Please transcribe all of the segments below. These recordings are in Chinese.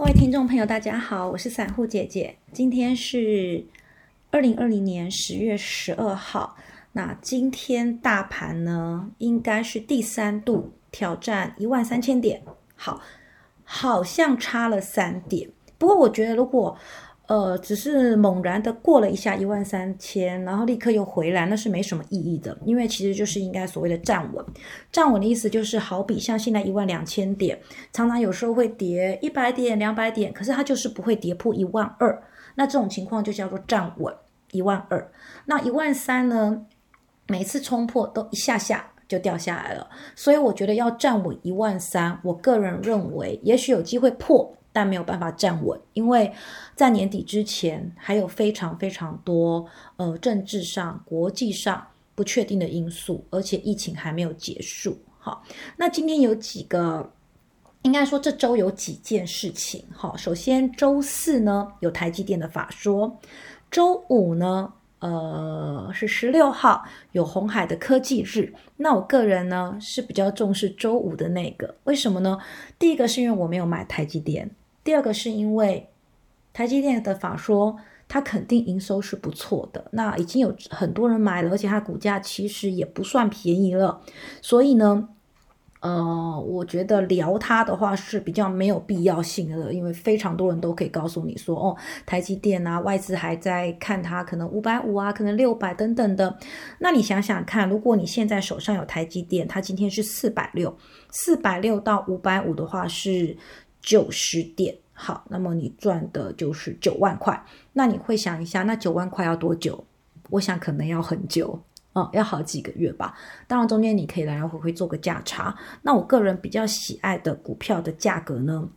各位听众朋友，大家好，我是散户姐姐。今天是二零二零年十月十二号。那今天大盘呢，应该是第三度挑战一万三千点。好，好像差了三点。不过我觉得，如果呃，只是猛然的过了一下一万三千，然后立刻又回来，那是没什么意义的。因为其实就是应该所谓的站稳，站稳的意思就是好比像现在一万两千点，常常有时候会跌一百点、两百点，可是它就是不会跌破一万二。那这种情况就叫做站稳一万二。那一万三呢，每次冲破都一下下就掉下来了。所以我觉得要站稳一万三，我个人认为也许有机会破。但没有办法站稳，因为在年底之前还有非常非常多呃政治上、国际上不确定的因素，而且疫情还没有结束。好，那今天有几个，应该说这周有几件事情。好，首先周四呢有台积电的法说，周五呢。呃，是十六号有红海的科技日，那我个人呢是比较重视周五的那个，为什么呢？第一个是因为我没有买台积电，第二个是因为台积电的法说它肯定营收是不错的，那已经有很多人买了，而且它股价其实也不算便宜了，所以呢。呃，我觉得聊它的话是比较没有必要性的，因为非常多人都可以告诉你说，哦，台积电啊，外资还在看它，可能五百五啊，可能六百等等的。那你想想看，如果你现在手上有台积电，它今天是四百六，四百六到五百五的话是九十点，好，那么你赚的就是九万块。那你会想一下，那九万块要多久？我想可能要很久。哦，要好几个月吧。当然，中间你可以来来回回做个价差。那我个人比较喜爱的股票的价格呢，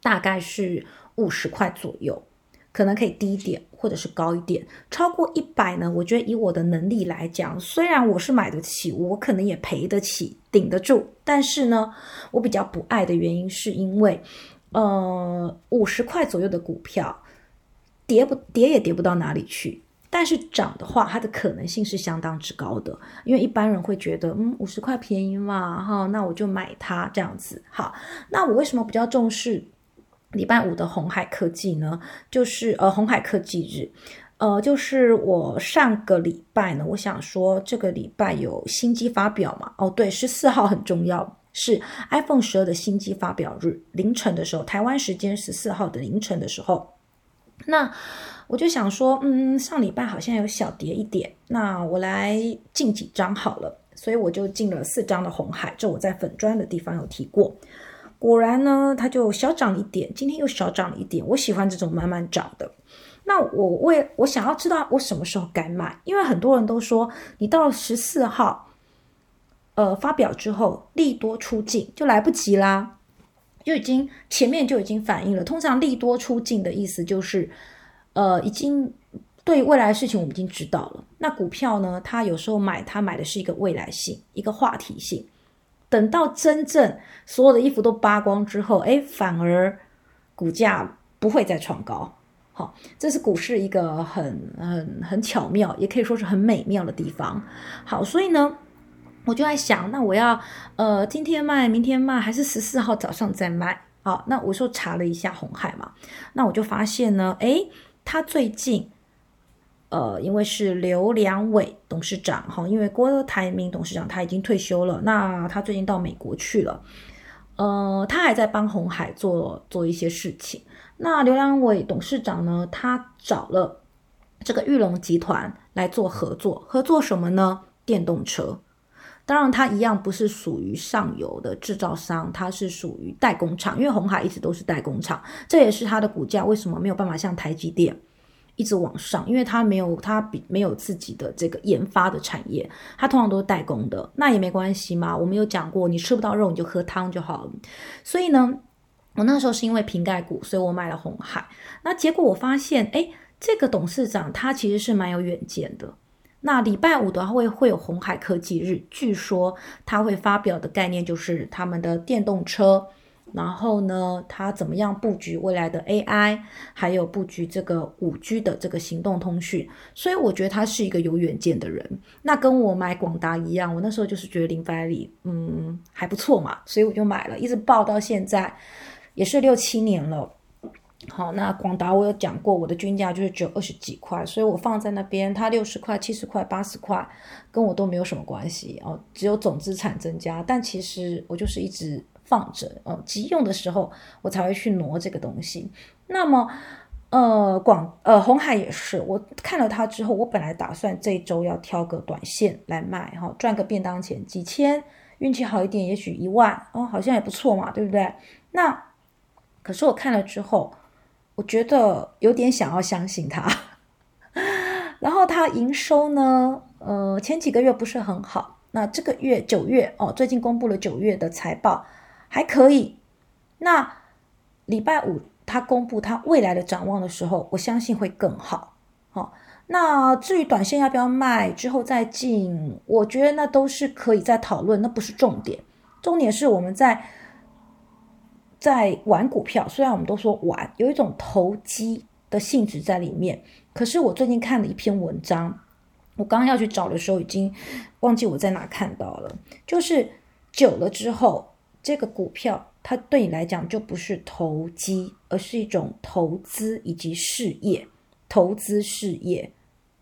大概是五十块左右，可能可以低一点，或者是高一点。超过一百呢，我觉得以我的能力来讲，虽然我是买得起，我可能也赔得起，顶得住。但是呢，我比较不爱的原因是因为，呃，五十块左右的股票，跌不跌也跌不到哪里去。但是涨的话，它的可能性是相当之高的，因为一般人会觉得，嗯，五十块便宜嘛，哈，那我就买它这样子。好，那我为什么比较重视礼拜五的红海科技呢？就是呃，红海科技日，呃，就是我上个礼拜呢，我想说这个礼拜有新机发表嘛？哦，对，十四号很重要，是 iPhone 十二的新机发表日，凌晨的时候，台湾时间十四号的凌晨的时候，那。我就想说，嗯，上礼拜好像有小跌一点，那我来进几张好了，所以我就进了四张的红海，这我在粉砖的地方有提过。果然呢，它就小涨一点，今天又小涨了一点。我喜欢这种慢慢涨的。那我为我想要知道我什么时候该买，因为很多人都说你到十四号，呃，发表之后利多出境就来不及啦，就已经前面就已经反映了。通常利多出境的意思就是。呃，已经对未来的事情我们已经知道了。那股票呢？它有时候买，它买的是一个未来性，一个话题性。等到真正所有的衣服都扒光之后，哎，反而股价不会再创高。好，这是股市一个很很很巧妙，也可以说是很美妙的地方。好，所以呢，我就在想，那我要呃今天卖，明天卖，还是十四号早上再卖？好，那我说查了一下红海嘛，那我就发现呢，哎。他最近，呃，因为是刘良伟董事长哈，因为郭台铭董事长他已经退休了，那他最近到美国去了，呃，他还在帮红海做做一些事情。那刘良伟董事长呢，他找了这个玉龙集团来做合作，合作什么呢？电动车。当然，它一样不是属于上游的制造商，它是属于代工厂。因为红海一直都是代工厂，这也是它的股价为什么没有办法像台积电一直往上，因为它没有它比没有自己的这个研发的产业，它通常都是代工的。那也没关系嘛，我们有讲过，你吃不到肉，你就喝汤就好了。所以呢，我那时候是因为瓶盖股，所以我买了红海。那结果我发现，哎，这个董事长他其实是蛮有远见的。那礼拜五的话会会有红海科技日，据说他会发表的概念就是他们的电动车，然后呢，他怎么样布局未来的 AI，还有布局这个五 G 的这个行动通讯，所以我觉得他是一个有远见的人。那跟我买广达一样，我那时候就是觉得林百里嗯还不错嘛，所以我就买了，一直报到现在，也是六七年了。好，那广达我有讲过，我的均价就是只有二十几块，所以我放在那边，它六十块、七十块、八十块，跟我都没有什么关系哦，只有总资产增加。但其实我就是一直放着哦，急用的时候我才会去挪这个东西。那么，呃，广呃红海也是，我看了它之后，我本来打算这周要挑个短线来卖哈，赚个便当钱，几千，运气好一点，也许一万哦，好像也不错嘛，对不对？那可是我看了之后。我觉得有点想要相信他，然后他营收呢，呃，前几个月不是很好，那这个月九月哦，最近公布了九月的财报还可以，那礼拜五他公布他未来的展望的时候，我相信会更好。好，那至于短线要不要卖，之后再进，我觉得那都是可以再讨论，那不是重点，重点是我们在。在玩股票，虽然我们都说玩，有一种投机的性质在里面。可是我最近看了一篇文章，我刚刚要去找的时候，已经忘记我在哪看到了。就是久了之后，这个股票它对你来讲就不是投机，而是一种投资以及事业。投资事业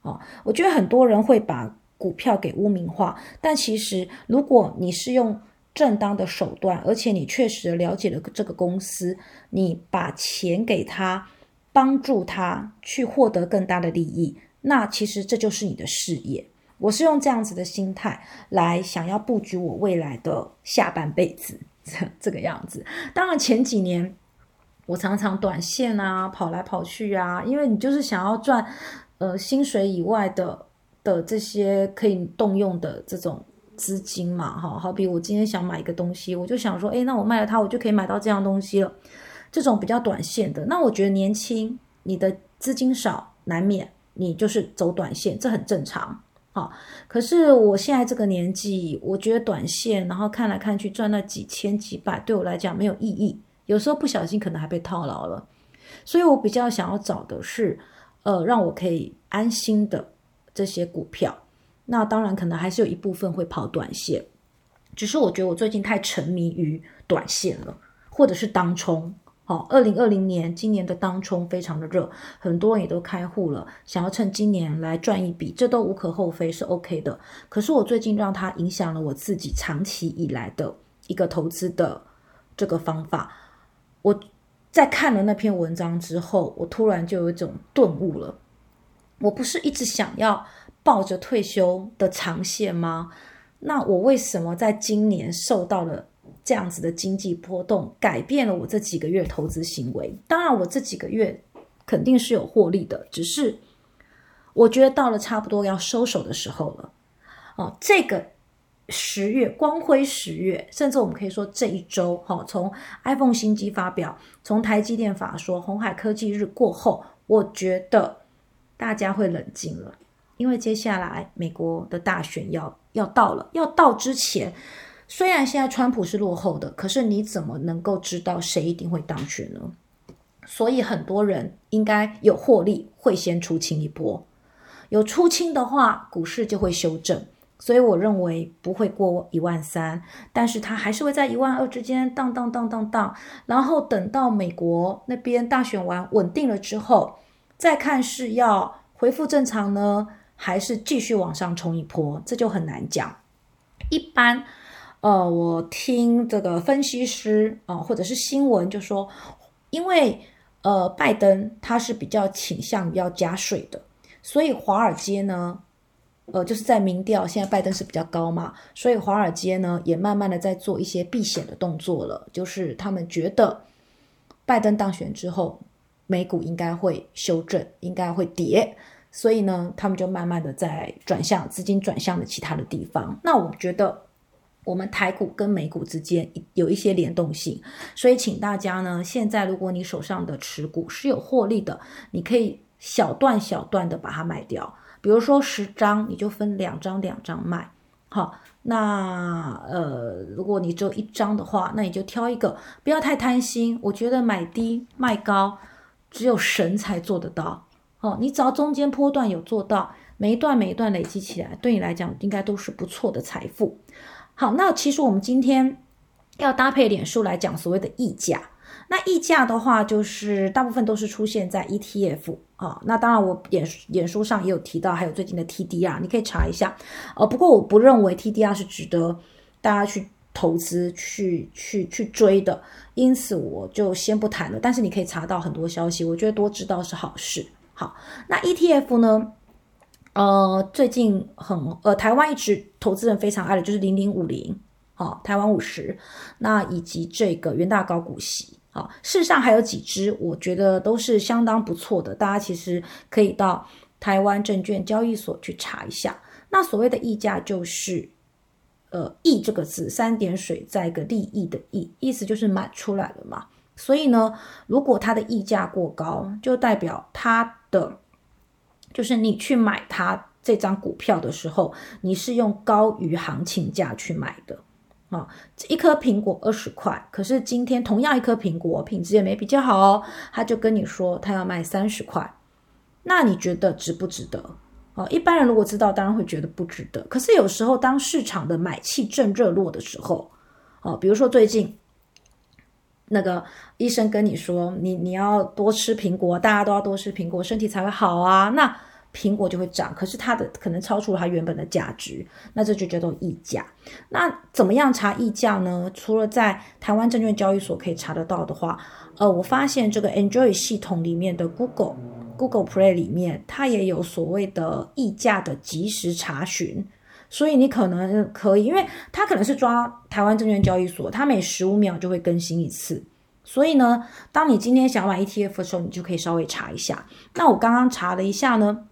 啊，我觉得很多人会把股票给污名化，但其实如果你是用。正当的手段，而且你确实了解了这个公司，你把钱给他，帮助他去获得更大的利益，那其实这就是你的事业。我是用这样子的心态来想要布局我未来的下半辈子，这 这个样子。当然前几年我常常短线啊，跑来跑去啊，因为你就是想要赚呃薪水以外的的这些可以动用的这种。资金嘛，哈，好比我今天想买一个东西，我就想说，哎，那我卖了它，我就可以买到这样东西了。这种比较短线的，那我觉得年轻，你的资金少，难免你就是走短线，这很正常，好。可是我现在这个年纪，我觉得短线，然后看来看去赚那几千几百，对我来讲没有意义。有时候不小心可能还被套牢了，所以我比较想要找的是，呃，让我可以安心的这些股票。那当然，可能还是有一部分会跑短线，只是我觉得我最近太沉迷于短线了，或者是当冲。好，二零二零年今年的当冲非常的热，很多人也都开户了，想要趁今年来赚一笔，这都无可厚非，是 OK 的。可是我最近让它影响了我自己长期以来的一个投资的这个方法。我在看了那篇文章之后，我突然就有一种顿悟了。我不是一直想要。抱着退休的长线吗？那我为什么在今年受到了这样子的经济波动，改变了我这几个月投资行为？当然，我这几个月肯定是有获利的，只是我觉得到了差不多要收手的时候了。哦，这个十月光辉十月，甚至我们可以说这一周，哈，从 iPhone 新机发表，从台积电法说，红海科技日过后，我觉得大家会冷静了。因为接下来美国的大选要要到了，要到之前，虽然现在川普是落后的，可是你怎么能够知道谁一定会当选呢？所以很多人应该有获利，会先出清一波。有出清的话，股市就会修正。所以我认为不会过一万三，但是它还是会在一万二之间荡荡荡荡荡。然后等到美国那边大选完稳定了之后，再看是要恢复正常呢？还是继续往上冲一波，这就很难讲。一般，呃，我听这个分析师啊，或者是新闻就说，因为呃，拜登他是比较倾向于要加税的，所以华尔街呢，呃，就是在民调现在拜登是比较高嘛，所以华尔街呢也慢慢的在做一些避险的动作了，就是他们觉得拜登当选之后，美股应该会修正，应该会跌。所以呢，他们就慢慢的在转向资金转向的其他的地方。那我觉得我们台股跟美股之间有一些联动性，所以请大家呢，现在如果你手上的持股是有获利的，你可以小段小段的把它卖掉。比如说十张，你就分两张两张卖。好，那呃，如果你只有一张的话，那你就挑一个，不要太贪心。我觉得买低卖高，只有神才做得到。哦，你只要中间波段有做到，每一段每一段累积起来，对你来讲应该都是不错的财富。好，那其实我们今天要搭配脸书来讲所谓的溢价。那溢价的话，就是大部分都是出现在 ETF 啊。那当然，我演演书上也有提到，还有最近的 TDR，你可以查一下。呃，不过我不认为 TDR 是值得大家去投资、去去去追的，因此我就先不谈了。但是你可以查到很多消息，我觉得多知道是好事。好，那 ETF 呢？呃，最近很呃，台湾一直投资人非常爱的就是零零五零，好，台湾五十，那以及这个元大高股息，啊，事实上还有几只，我觉得都是相当不错的，大家其实可以到台湾证券交易所去查一下。那所谓的溢价就是，呃，溢这个字三点水在一个利益的益，意思就是满出来了嘛。所以呢，如果它的溢价过高，就代表它的。就是你去买它这张股票的时候，你是用高于行情价去买的啊。一颗苹果二十块，可是今天同样一颗苹果品质也没比较好哦，他就跟你说他要卖三十块，那你觉得值不值得？啊，一般人如果知道，当然会觉得不值得。可是有时候当市场的买气正热络的时候，哦，比如说最近那个医生跟你说，你你要多吃苹果，大家都要多吃苹果，身体才会好啊，那。苹果就会涨，可是它的可能超出了它原本的价值，那这就叫做溢价。那怎么样查溢价呢？除了在台湾证券交易所可以查得到的话，呃，我发现这个 Enjoy 系统里面的 Google Google Play 里面，它也有所谓的溢价的即时查询，所以你可能可以，因为它可能是抓台湾证券交易所，它每十五秒就会更新一次，所以呢，当你今天想买 ETF 的时候，你就可以稍微查一下。那我刚刚查了一下呢。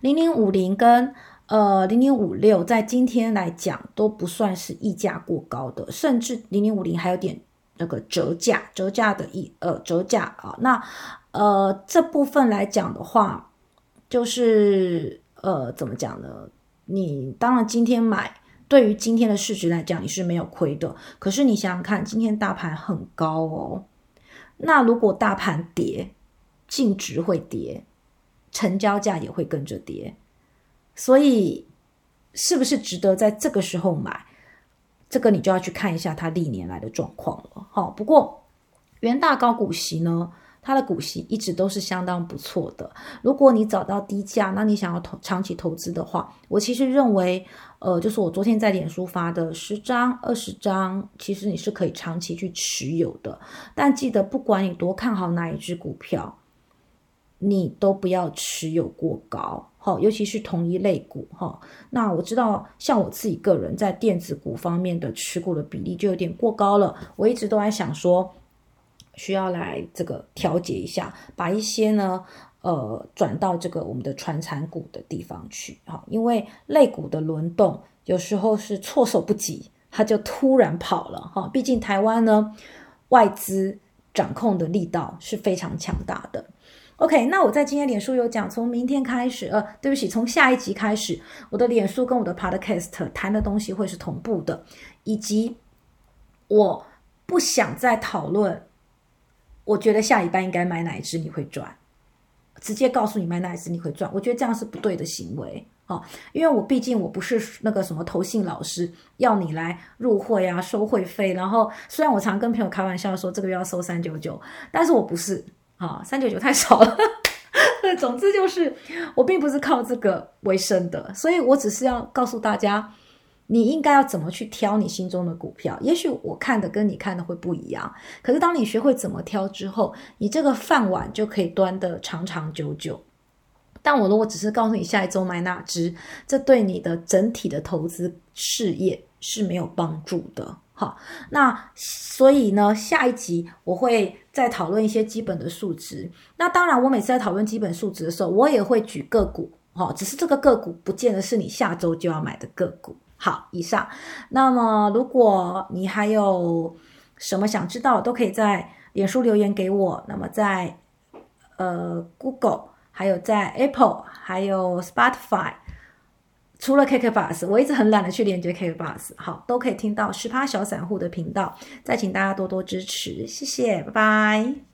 零零五零跟呃零零五六在今天来讲都不算是溢价过高的，甚至零零五零还有点那个折价，折价的一呃折价啊。那呃这部分来讲的话，就是呃怎么讲呢？你当然今天买，对于今天的市值来讲你是没有亏的。可是你想想看，今天大盘很高哦，那如果大盘跌，净值会跌。成交价也会跟着跌，所以是不是值得在这个时候买？这个你就要去看一下它历年来的状况了。好，不过元大高股息呢，它的股息一直都是相当不错的。如果你找到低价，那你想要投长期投资的话，我其实认为，呃，就是我昨天在脸书发的十张、二十张，其实你是可以长期去持有的。但记得，不管你多看好哪一只股票。你都不要持有过高，哈，尤其是同一类股，哈。那我知道，像我自己个人在电子股方面的持股的比例就有点过高了。我一直都在想说，需要来这个调节一下，把一些呢，呃，转到这个我们的传产股的地方去，哈。因为类股的轮动有时候是措手不及，它就突然跑了，哈。毕竟台湾呢，外资掌控的力道是非常强大的。OK，那我在今天脸书有讲，从明天开始，呃，对不起，从下一集开始，我的脸书跟我的 Podcast 谈的东西会是同步的，以及我不想再讨论，我觉得下一班应该买哪一只你会赚，直接告诉你买哪一只你会赚，我觉得这样是不对的行为啊，因为我毕竟我不是那个什么投信老师，要你来入会啊，收会费，然后虽然我常跟朋友开玩笑说这个月要收三九九，但是我不是。啊，三九九太少了。总之就是，我并不是靠这个为生的，所以我只是要告诉大家，你应该要怎么去挑你心中的股票。也许我看的跟你看的会不一样，可是当你学会怎么挑之后，你这个饭碗就可以端得长长久久。但我如果只是告诉你下一周买哪只，这对你的整体的投资事业是没有帮助的。好，那所以呢，下一集我会再讨论一些基本的数值。那当然，我每次在讨论基本数值的时候，我也会举个股，哈，只是这个个股不见得是你下周就要买的个股。好，以上。那么，如果你还有什么想知道，都可以在脸书留言给我。那么，在呃 Google，还有在 Apple，还有 Spotify。除了 KK Bus，我一直很懒得去连接 KK Bus，好，都可以听到十趴小散户的频道，再请大家多多支持，谢谢，拜拜。